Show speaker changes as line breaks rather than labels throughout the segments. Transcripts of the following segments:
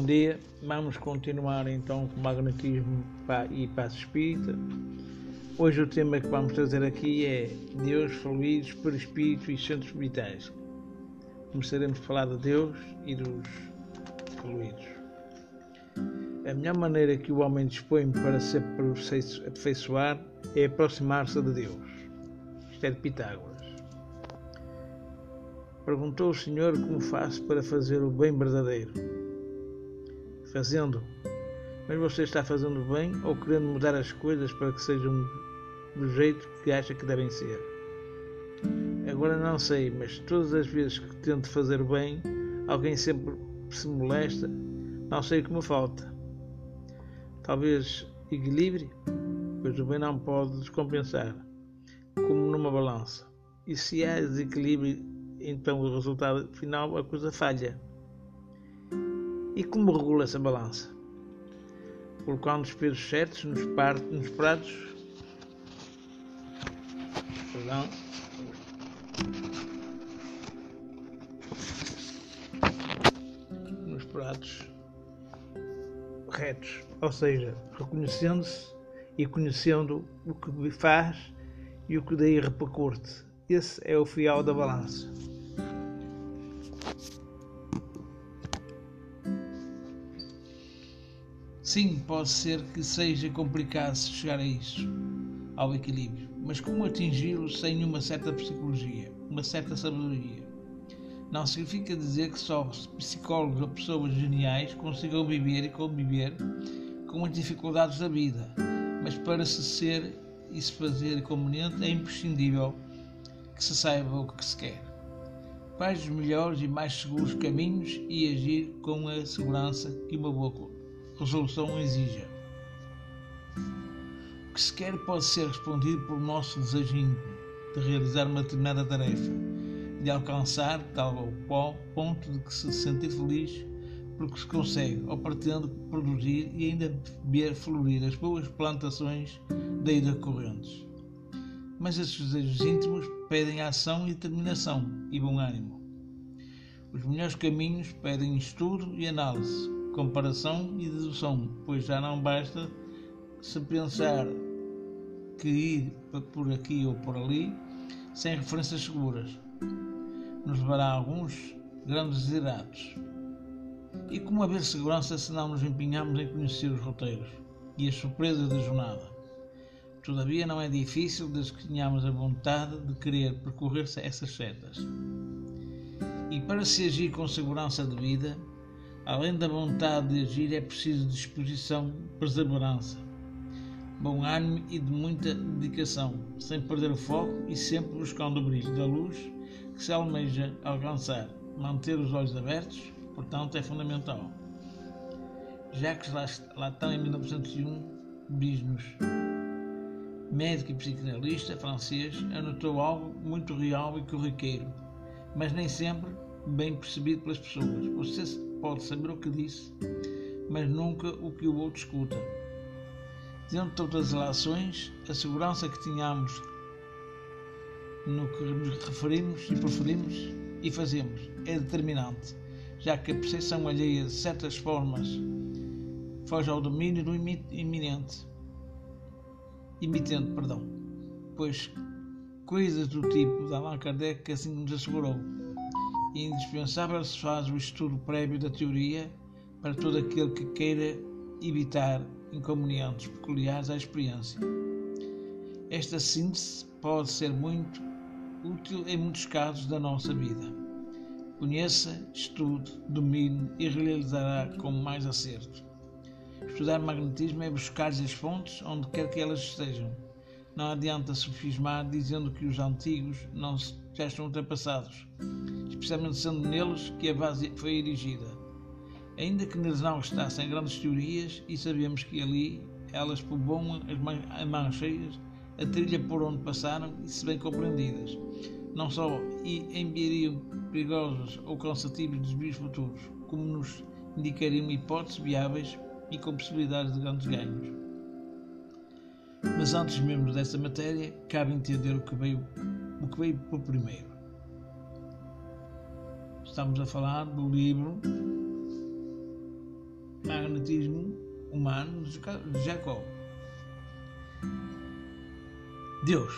bom dia. Vamos continuar então com o magnetismo e passo espírita. Hoje o tema que vamos trazer aqui é Deus, fluidos, perispírito e centros vitais. Começaremos a falar de Deus e dos fluidos. A melhor maneira que o homem dispõe para se aperfeiçoar é aproximar-se de Deus. Isto é de Pitágoras. Perguntou o Senhor como faço para fazer o bem verdadeiro. Fazendo. Mas você está fazendo bem ou querendo mudar as coisas para que sejam do jeito que acha que devem ser? Agora não sei, mas todas as vezes que tento fazer bem, alguém sempre se molesta. Não sei o que me falta. Talvez equilíbrio, pois o bem não pode descompensar, como numa balança. E se há desequilíbrio então o resultado final a coisa falha. E como regula essa balança? Colocando os pesos certos nos, nos pratos. Perdão. Nos pratos retos, ou seja, reconhecendo-se e conhecendo o que faz e o que daí repercute. Esse é o fiel da balança. Sim, pode ser que seja complicado chegar a isso, ao equilíbrio, mas como atingi-lo sem uma certa psicologia, uma certa sabedoria? Não significa dizer que só psicólogos ou pessoas geniais consigam viver e conviver com as dificuldades da vida, mas para se ser e se fazer conveniente é imprescindível que se saiba o que se quer. Quais os melhores e mais seguros caminhos e agir com a segurança que uma boa resolução exija. O que se quer pode ser respondido pelo nosso desejo de realizar uma determinada tarefa, de alcançar tal ou ponto de que se sentir feliz porque se consegue ou pretende produzir e ainda ver florir as boas plantações daí decorrentes. Mas esses desejos íntimos pedem ação e determinação e bom ânimo. Os melhores caminhos pedem estudo e análise, comparação e dedução, pois já não basta se pensar que ir por aqui ou por ali sem referências seguras. Nos levará a alguns grandes desideratos. E como haver segurança se não nos empenhamos em conhecer os roteiros e as surpresas da jornada? Todavia não é difícil desde que tenhamos a vontade de querer percorrer essas setas. E para se agir com segurança de vida, Além da vontade de agir, é preciso disposição, perseverança, bom ânimo e de muita dedicação, sem perder o foco e sempre buscando o brilho da luz que se almeja alcançar. Manter os olhos abertos, portanto, é fundamental. Jacques Latin, em 1901, diz-nos: médico e psicanalista francês, anotou algo muito real e corriqueiro, mas nem sempre bem percebido pelas pessoas. Você pode saber o que disse, mas nunca o que o outro escuta. Dentro de todas as relações, a segurança que tínhamos no que nos referimos e preferimos e fazemos é determinante, já que a percepção alheia de certas formas foge ao domínio do iminente, imitente, perdão, pois coisas do tipo de Allan Kardec assim nos assegurou indispensável se faz o estudo prévio da teoria para todo aquele que queira evitar inconvenientes peculiares à experiência. Esta síntese pode ser muito útil em muitos casos da nossa vida. Conheça, estude, domine e realizará com mais acerto. Estudar magnetismo é buscar as fontes onde quer que elas estejam. Não adianta sofismar dizendo que os antigos não já estão ultrapassados especialmente sendo neles que a base foi erigida. Ainda que neles não restassem grandes teorias, e sabemos que ali elas povoam as mãos cheias, a trilha por onde passaram e se bem compreendidas, não só enviariam perigosos ou cansativos desvios futuros, como nos indicariam hipóteses viáveis e com possibilidades de grandes ganhos. Mas antes mesmo dessa matéria, cabe entender o que veio, que veio por primeiro. Estamos a falar do livro magnetismo humano de Jacob. Deus.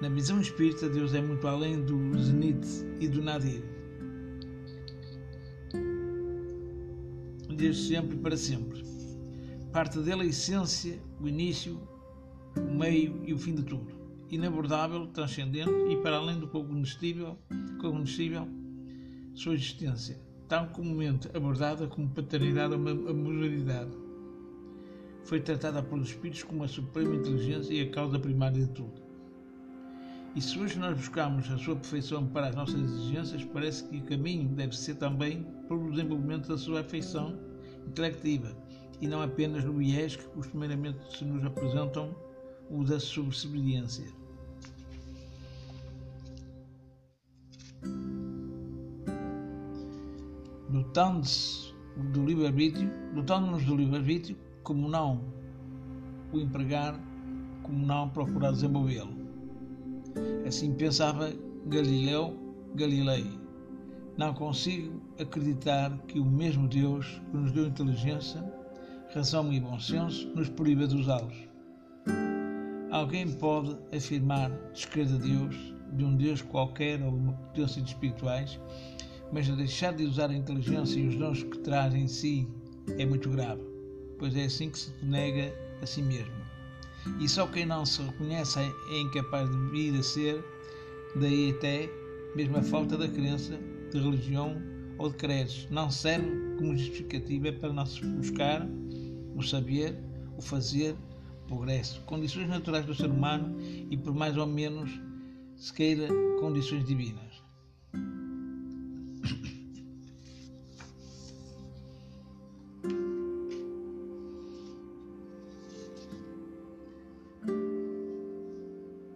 Na visão espírita, Deus é muito além do zenite e do nadir. Desde sempre e para sempre. Parte dele a essência, o início, o meio e o fim de tudo. Inabordável, transcendente e para além do cognoscível, cognoscível sua existência, tão comumente abordada como paternidade ou amorosidade. Foi tratada pelos Espíritos como a suprema inteligência e a causa primária de tudo. E se hoje nós buscamos a sua perfeição para as nossas exigências, parece que o caminho deve ser também pelo desenvolvimento da sua afeição intelectiva e não apenas no viés que costumeiramente se nos apresentam o da subserviência. Dotando-se do livre-arbítrio, dotando-nos do livre-arbítrio, como não o empregar, como não procurar desenvolvê-lo. Assim pensava Galileu Galilei. Não consigo acreditar que o mesmo Deus que nos deu inteligência, razão e bom senso nos proíba de usá-los. Alguém pode afirmar descrer de Deus, de um Deus qualquer ou uma potência de espirituais, mas deixar de usar a inteligência e os dons que traz em si é muito grave, pois é assim que se nega a si mesmo. E só quem não se reconhece é incapaz de vir a ser, daí até mesmo a falta da crença, de religião ou de credos, não serve como justificativa para não se buscar o saber, o fazer, o progresso, condições naturais do ser humano e por mais ou menos se queira condições divinas.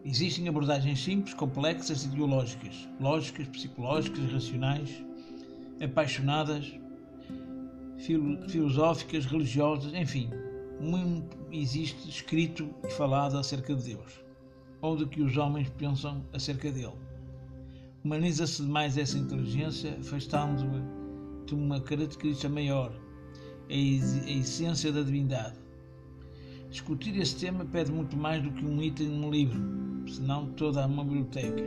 Existem abordagens simples, complexas ideológicas, lógicas, psicológicas, racionais, apaixonadas, filo filosóficas, religiosas, enfim, muito existe escrito e falado acerca de Deus, ou do que os homens pensam acerca dele. Humaniza-se demais essa inteligência, afastando-a de uma característica maior, a essência da divindade. Discutir esse tema pede muito mais do que um item num livro, senão toda uma biblioteca.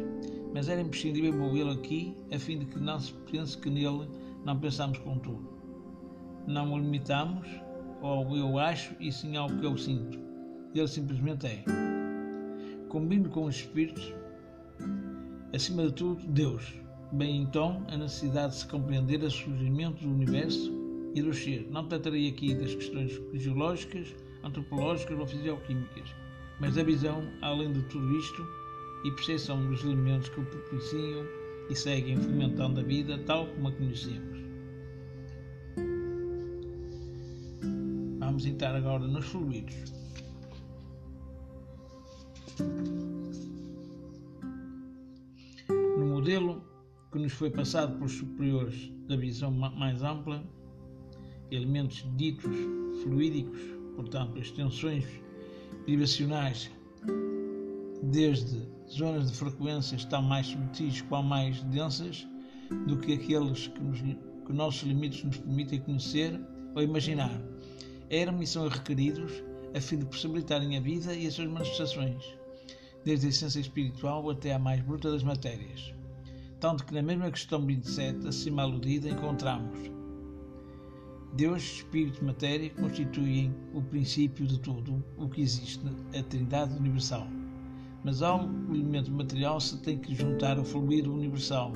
Mas era imprescindível envolvê-lo aqui, a fim de que não se pense que nele não pensamos com tudo. Não o limitamos ao eu acho e sim ao que eu sinto. Ele simplesmente é. Combino com os espíritos, acima de tudo, Deus. Bem então, a necessidade de se compreender o surgimento do universo e do ser. Não tratarei aqui das questões geológicas, antropológicas ou fisioquímicas mas a visão, além de tudo isto, e percepção dos elementos que o propiciam e seguem fomentando a vida tal como a conhecemos. Vamos entrar agora nos fluidos. Modelo que nos foi passado pelos superiores da visão mais ampla, elementos ditos fluídicos, portanto, extensões vibracionais, desde zonas de frequências tão mais subtis quão mais densas do que aqueles que, nos, que nossos limites nos permitem conhecer ou imaginar, eram e são requeridos a fim de possibilitarem a vida e as suas manifestações, desde a essência espiritual até a mais bruta das matérias. Tanto que na mesma questão 27, acima aludida, encontramos Deus, Espírito e Matéria constituem o princípio de tudo o que existe, a Trindade Universal. Mas ao elemento material se tem que juntar o fluido universal,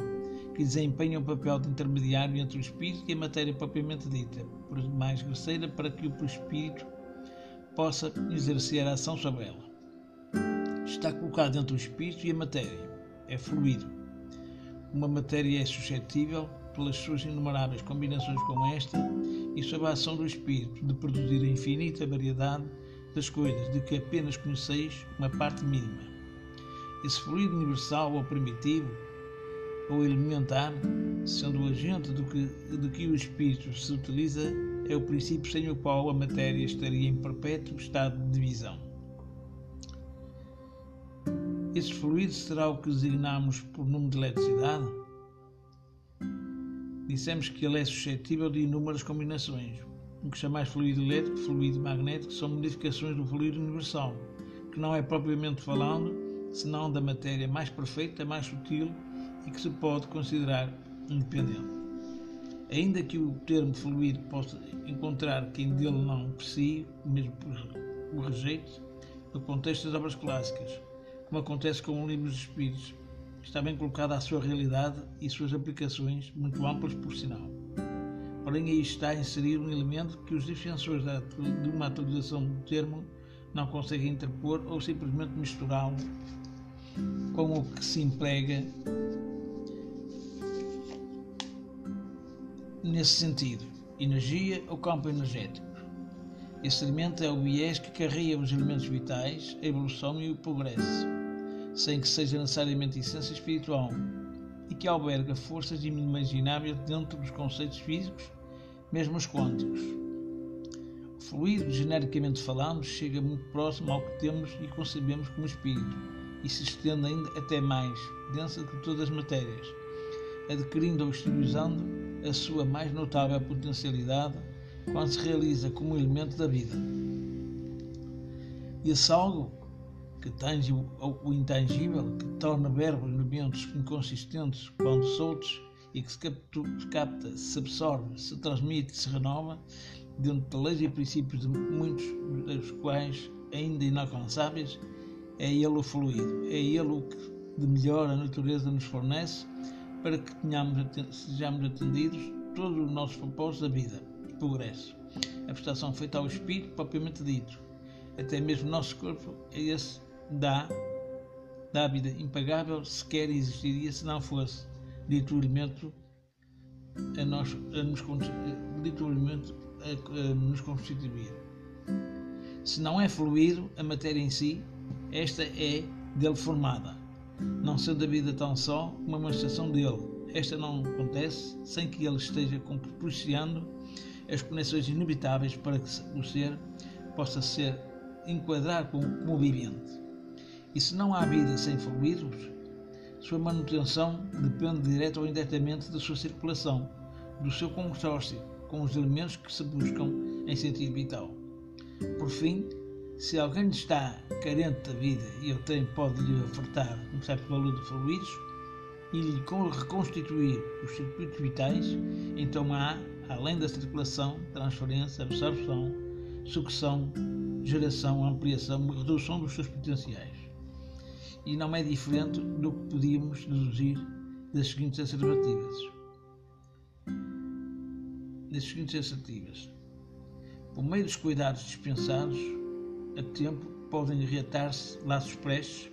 que desempenha o papel de intermediário entre o espírito e a matéria propriamente dita, por mais grosseira para que o espírito possa exercer a ação sobre ela. Está colocado entre o espírito e a matéria. É fluido. Uma matéria é suscetível, pelas suas inumeráveis combinações com esta, e sob a ação do Espírito de produzir a infinita variedade das coisas de que apenas conheceis uma parte mínima. Esse fluido universal ou primitivo ou elementar, sendo o agente do que, do que o Espírito se utiliza, é o princípio sem o qual a matéria estaria em perpétuo estado de divisão. Esse fluido será o que designamos por número de eletricidade? dissemos que ele é suscetível de inúmeras combinações. O que chamais fluido elétrico, fluido magnético, são modificações do fluido universal, que não é propriamente falando, senão da matéria mais perfeita, mais sutil e que se pode considerar independente. Ainda que o termo fluido possa encontrar quem dele não aprecie, mesmo o rejeite, no contexto das obras clássicas, como acontece com o livro dos Espíritos, está bem colocada a sua realidade e suas aplicações, muito amplas por sinal. Porém, aí está inserido um elemento que os defensores de uma atualização do termo não conseguem interpor ou simplesmente misturá-lo com o que se emprega nesse sentido, energia ou campo energético. Esse elemento é o viés que carrega os elementos vitais, a evolução e o progresso sem que seja necessariamente essência espiritual, e que alberga forças inimagináveis dentro dos conceitos físicos, mesmo os quânticos. O fluido, genericamente falando, chega muito próximo ao que temos e concebemos como espírito, e se estende ainda até mais, densa que todas as matérias, adquirindo ou exteriorizando a sua mais notável potencialidade quando se realiza como elemento da vida. Esse algo que tange o intangível, que torna verbos elementos inconsistentes quando soltos e que se capta, se absorve, se transmite, se renova, dentro de leis e princípios de muitos dos quais ainda inalcançáveis, é ele o fluido, é ele o que de melhor a natureza nos fornece para que tenhamos, sejamos atendidos todos os nossos propósitos da vida e progresso. A prestação feita ao Espírito, propriamente dito, até mesmo o nosso corpo, é esse da vida impagável sequer existiria se não fosse dito elemento a nós a nos, a, a nos constituir. Se não é fluido a matéria em si, esta é dele formada, não sendo a vida tão só uma manifestação dele. Esta não acontece sem que ele esteja propiciando as conexões inevitáveis para que o ser possa ser enquadrar como, como vivente. E se não há vida sem fluidos, sua manutenção depende direto ou indiretamente da sua circulação, do seu consórcio com os elementos que se buscam em sentido vital. Por fim, se alguém está carente da vida e o tempo pode lhe ofertar um certo valor de fluidos e lhe reconstituir os circuitos vitais, então há, além da circulação, transferência, absorção, sucção, geração, ampliação e redução dos seus potenciais e não é diferente do que podíamos deduzir das seguintes assertivas. Das seguintes assertivas. Por meio dos cuidados dispensados, a tempo podem reatar-se laços prestes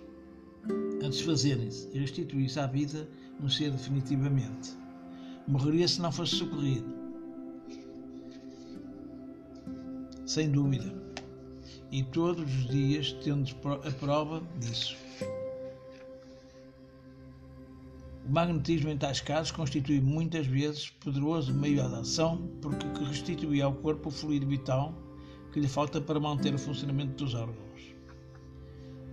a desfazerem-se e restituir-se à vida no ser definitivamente. Morreria se não fosse socorrido. Sem dúvida. E todos os dias temos a prova disso. O magnetismo, em tais casos, constitui muitas vezes poderoso meio de ação porque restitui ao corpo o fluido vital que lhe falta para manter o funcionamento dos órgãos.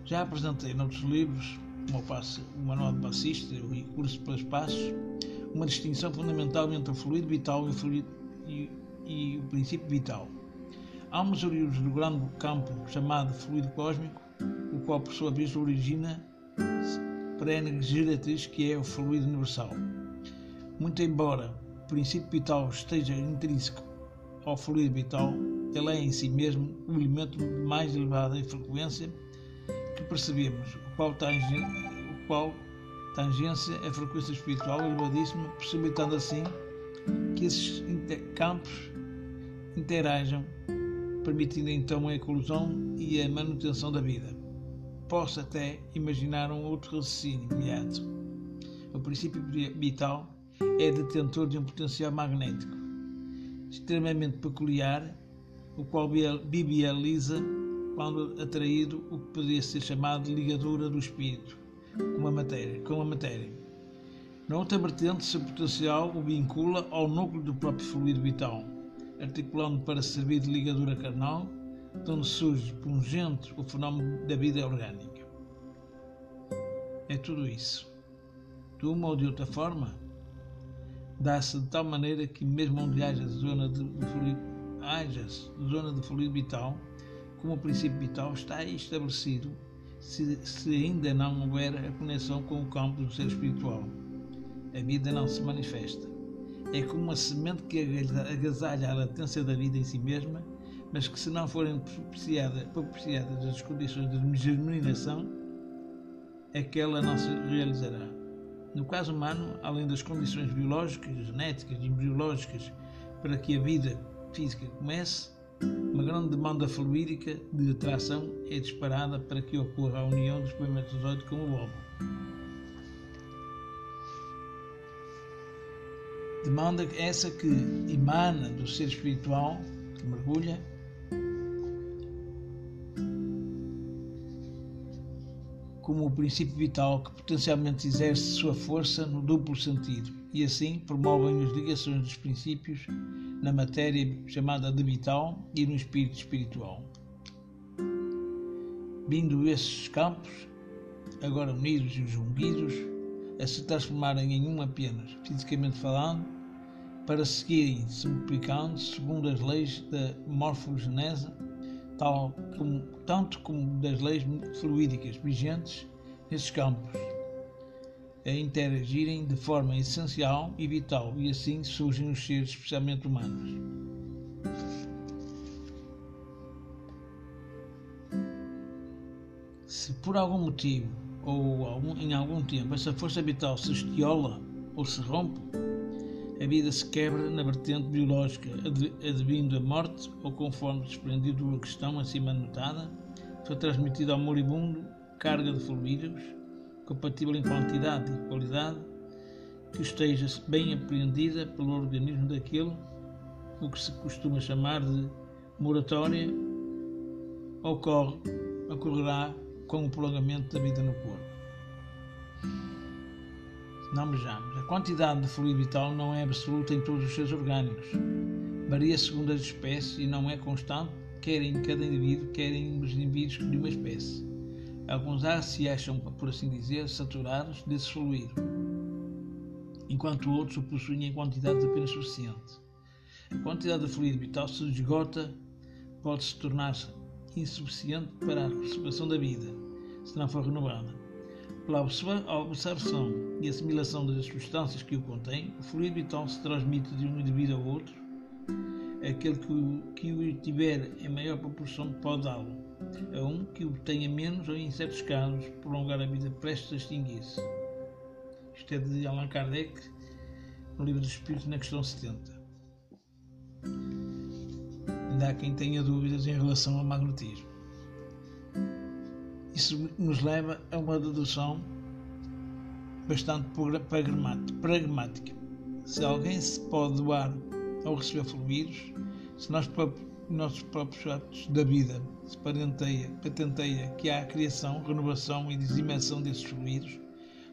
Já apresentei noutros livros, como o, Manual de Passista e o Curso para Espaços, uma distinção fundamental entre o fluido vital e o, fluido, e, e o princípio vital. Uns oriundos do grande campo chamado fluido cósmico, o qual, por sua vez, origina perene geratriz que é o fluido universal. Muito embora o princípio vital esteja intrínseco ao fluido vital, ele é em si mesmo o elemento mais elevado em frequência que percebemos, o qual, tange, o qual tangência a frequência espiritual elevadíssima, possibilitando assim que esses campos interajam, permitindo então a eclosão e a manutenção da vida posso até imaginar um outro raciocínio imediato. O princípio vital é detentor de um potencial magnético extremamente peculiar, o qual bibializa, quando atraído, o que poderia ser chamado de ligadura do espírito com a matéria. Com a matéria. Na outra vertente, seu potencial o vincula ao núcleo do próprio fluido vital, articulando para servir de ligadura carnal de onde surge pungente o fenómeno da vida orgânica. É tudo isso. De uma ou de outra forma, dá-se de tal maneira que mesmo onde haja zona de, de fluido, haja zona de fluido vital, como o princípio vital está estabelecido se, se ainda não houver a conexão com o campo do ser espiritual. A vida não se manifesta. É como uma semente que agasalha a latência da vida em si mesma, mas que se não forem propiciadas, as condições de germinação, aquela não se realizará. No caso humano, além das condições biológicas, genéticas e embriológicas para que a vida física comece, uma grande demanda fluídica de atração é disparada para que ocorra a união do espermatozoide com o óvulo. Demanda essa que emana do ser espiritual que mergulha como o princípio vital que potencialmente exerce sua força no duplo sentido e assim promovem as ligações dos princípios na matéria chamada de vital e no espírito espiritual. Vindo esses campos, agora unidos e junguidos, a se transformarem em um apenas, fisicamente falando, para seguirem se multiplicando segundo as leis da morfogenese tal como, tanto como das leis fluídicas vigentes nesses campos, a interagirem de forma essencial e vital, e assim surgem os seres especialmente humanos. Se por algum motivo ou em algum tempo essa força vital se estiola ou se rompe, a vida se quebra na vertente biológica, advindo a morte, ou conforme desprendido da questão acima notada, foi transmitida ao moribundo carga de fluidos, compatível em quantidade e qualidade, que esteja bem apreendida pelo organismo daquele, o que se costuma chamar de moratória, ocorre, ocorrerá com o prolongamento da vida no corpo. Não vejamos. A quantidade de fluido vital não é absoluta em todos os seres orgânicos. Varia segundo as espécies e não é constante, quer em cada indivíduo, quer em os indivíduos de uma espécie. Alguns ar se acham, por assim dizer, saturados desse fluido, enquanto outros o possuem em quantidades apenas suficiente. A quantidade de fluido vital se esgota, pode se tornar insuficiente para a conservação da vida, se não for renovada. Pela observação e assimilação das substâncias que o contém, o fluido vital se transmite de um indivíduo ao outro. Aquele que o, que o tiver em maior proporção pode dá-lo. A um que o tenha menos ou, em certos casos, prolongar a vida prestes a extinguir-se. Isto é de Allan Kardec, no livro dos Espíritos, na questão 70. Ainda há quem tenha dúvidas em relação ao magnetismo. Isso nos leva a uma dedução bastante pragmática. Se alguém se pode doar ao receber fluidos, se nós nossos próprios atos da vida se patenteia, patenteia que há a criação, renovação e dizimação desses fluidos,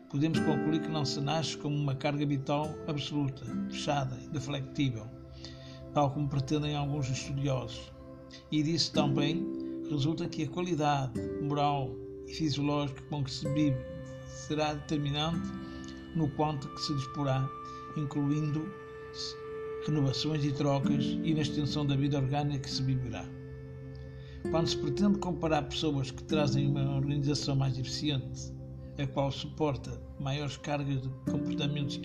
podemos concluir que não se nasce como uma carga vital absoluta, fechada deflectível, tal como pretendem alguns estudiosos. E disso também resulta que a qualidade moral e fisiológica com que se vive será determinante no quanto que se disporá, incluindo renovações e trocas e na extensão da vida orgânica que se viverá. Quando se pretende comparar pessoas que trazem uma organização mais eficiente, a qual suporta maiores cargas de comportamentos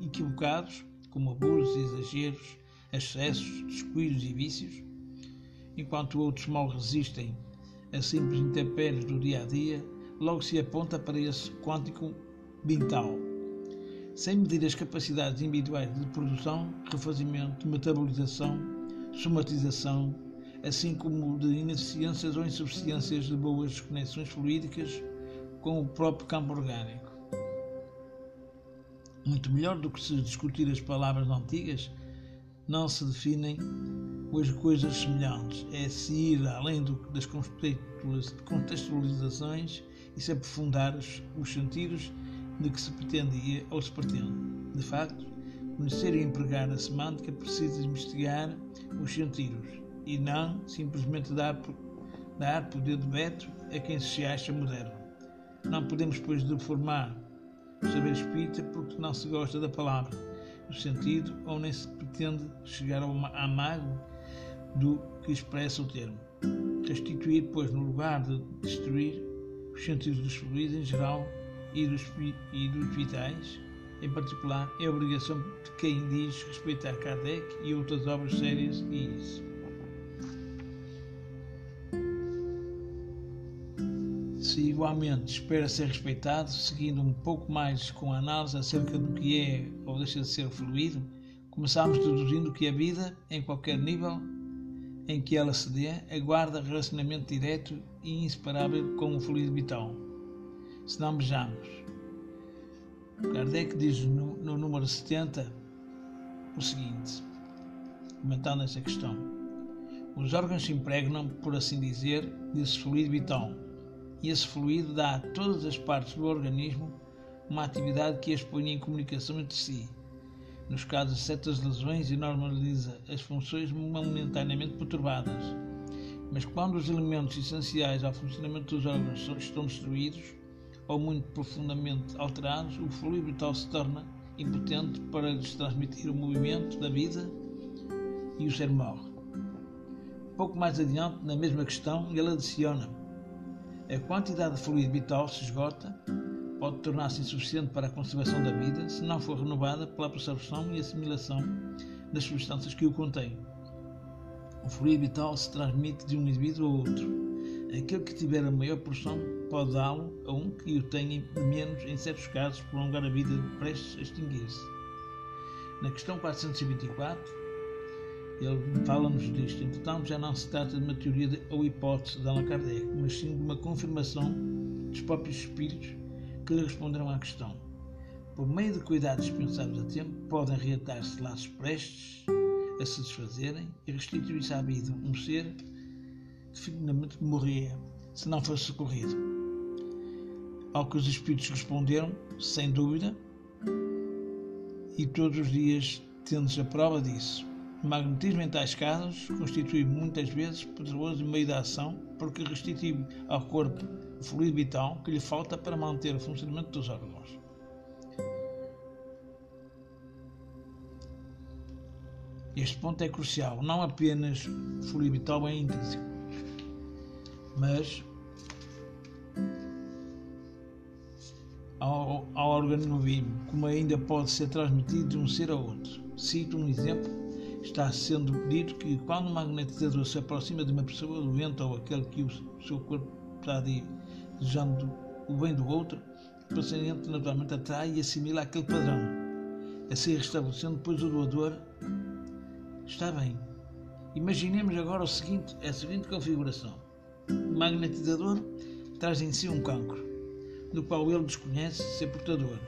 equivocados, como abusos, exageros, excessos, descuidos e vícios, enquanto outros mal resistem a simples intempéries do dia a dia, logo se aponta para esse quântico vital. Sem medir as capacidades individuais de produção, refazimento, metabolização, somatização, assim como de ineficiências ou insuficiências de boas conexões fluídicas com o próprio campo orgânico. Muito melhor do que se discutir as palavras antigas, não se definem as coisas semelhantes. É se ir além do, das contextualizações e se aprofundar os, os sentidos de que se pretendia ou se pretende. De facto, conhecer e empregar a semântica precisa investigar os sentidos e não simplesmente dar, dar poder de veto a quem se acha moderno. Não podemos, pois, deformar o saber espírita porque não se gosta da palavra no sentido ou nem se pretende chegar ao amago do que expressa o termo. Restituir, pois, no lugar de destruir, os sentidos dos fluidos em geral e dos, e dos vitais, em particular, é obrigação de quem diz respeitar Kardec e outras obras sérias e isso. Se igualmente espera ser respeitado, seguindo um pouco mais com a análise acerca do que é ou deixa de ser fluido, começamos deduzindo que a vida, em qualquer nível em que ela se dê, aguarda relacionamento direto e inseparável com o fluido vital. Se não vejamos, Kardec diz no, no número 70 o seguinte, comentando essa questão. Os órgãos se impregnam, por assim dizer, desse fluido vital, e esse fluido dá a todas as partes do organismo uma atividade que as põe em comunicação entre si. Nos casos certas lesões, e normaliza as funções momentaneamente perturbadas. Mas quando os elementos essenciais ao funcionamento dos órgãos estão destruídos, ou muito profundamente alterados, o fluido vital se torna impotente para lhes transmitir o movimento da vida e o ser morre. Pouco mais adiante, na mesma questão, ele adiciona: a quantidade de fluido vital se esgota, pode tornar-se insuficiente para a conservação da vida se não for renovada pela absorção e assimilação das substâncias que o contêm. O fluido vital se transmite de um indivíduo a outro. Aquele que tiver a maior porção pode dá-lo a um que o tenha menos, em certos casos, prolongar a vida prestes a extinguir-se. Na questão 424, ele fala-nos disto. Entretanto, já não se trata de uma teoria de, ou hipótese de Allan Kardec, mas sim de uma confirmação dos próprios espíritos que lhe responderam à questão. Por meio de cuidados dispensáveis a tempo, podem reatar-se laços prestes a se desfazerem e restituir-se à vida um ser definitivamente morria se não fosse socorrido. Ao que os espíritos responderam, sem dúvida, e todos os dias tendo a prova disso. O magnetismo em tais casos constitui muitas vezes poderoso meio da ação porque restitui ao corpo o fluido vital que lhe falta para manter o funcionamento dos órgãos. Este ponto é crucial, não apenas o fluido vital é intrínseco, mas ao, ao organismo vivo, como ainda pode ser transmitido de um ser a outro. Cito um exemplo. Está sendo dito que quando um magnetizador se aproxima de uma pessoa doente ou aquele que o seu corpo está desejando o bem do outro, o paciente naturalmente atrai e assimila aquele padrão, assim restabelecendo depois o doador está bem. Imaginemos agora o seguinte, a seguinte configuração. O magnetizador traz em si um cancro do qual ele desconhece ser portador.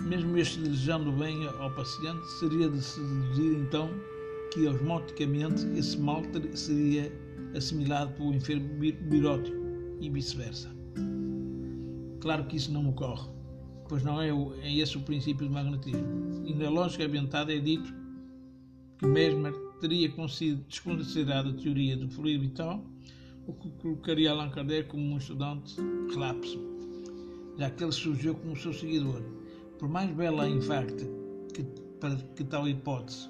Mesmo este desejando bem ao paciente, seria de se deduzir então que osmoticamente esse mal seria assimilado pelo enfermo birótico e vice-versa. Claro que isso não ocorre, pois não é, o, é esse o princípio do magnetismo. E na lógica ambientada é dito que Mesmer teria desconsiderado a teoria do fluido vital, o que colocaria Allan Kardec como um estudante relapso já que ele surgiu como seu seguidor. Por mais bela e infacta que, para que tal hipótese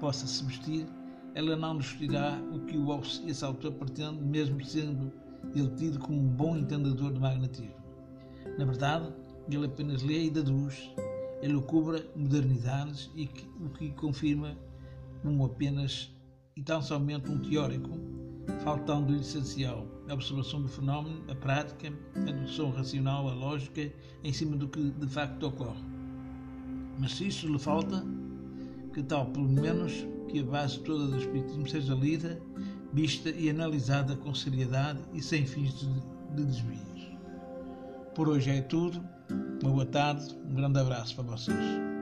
possa se vestir, ela não nos dirá o que esse autor pretende, mesmo sendo ele tido como um bom entendedor de magnetismo. Na verdade, ele apenas lê e deduz, ele cobra modernidades e que, o que confirma como apenas e tão somente um teórico faltando o essencial, a observação do fenómeno, a prática, a dedução racional, a lógica, em cima do que de facto ocorre. Mas se isso lhe falta, que tal, pelo menos, que a base toda do Espiritismo seja lida, vista e analisada com seriedade e sem fins de, de desvios. Por hoje é tudo. Uma boa tarde, um grande abraço para vocês.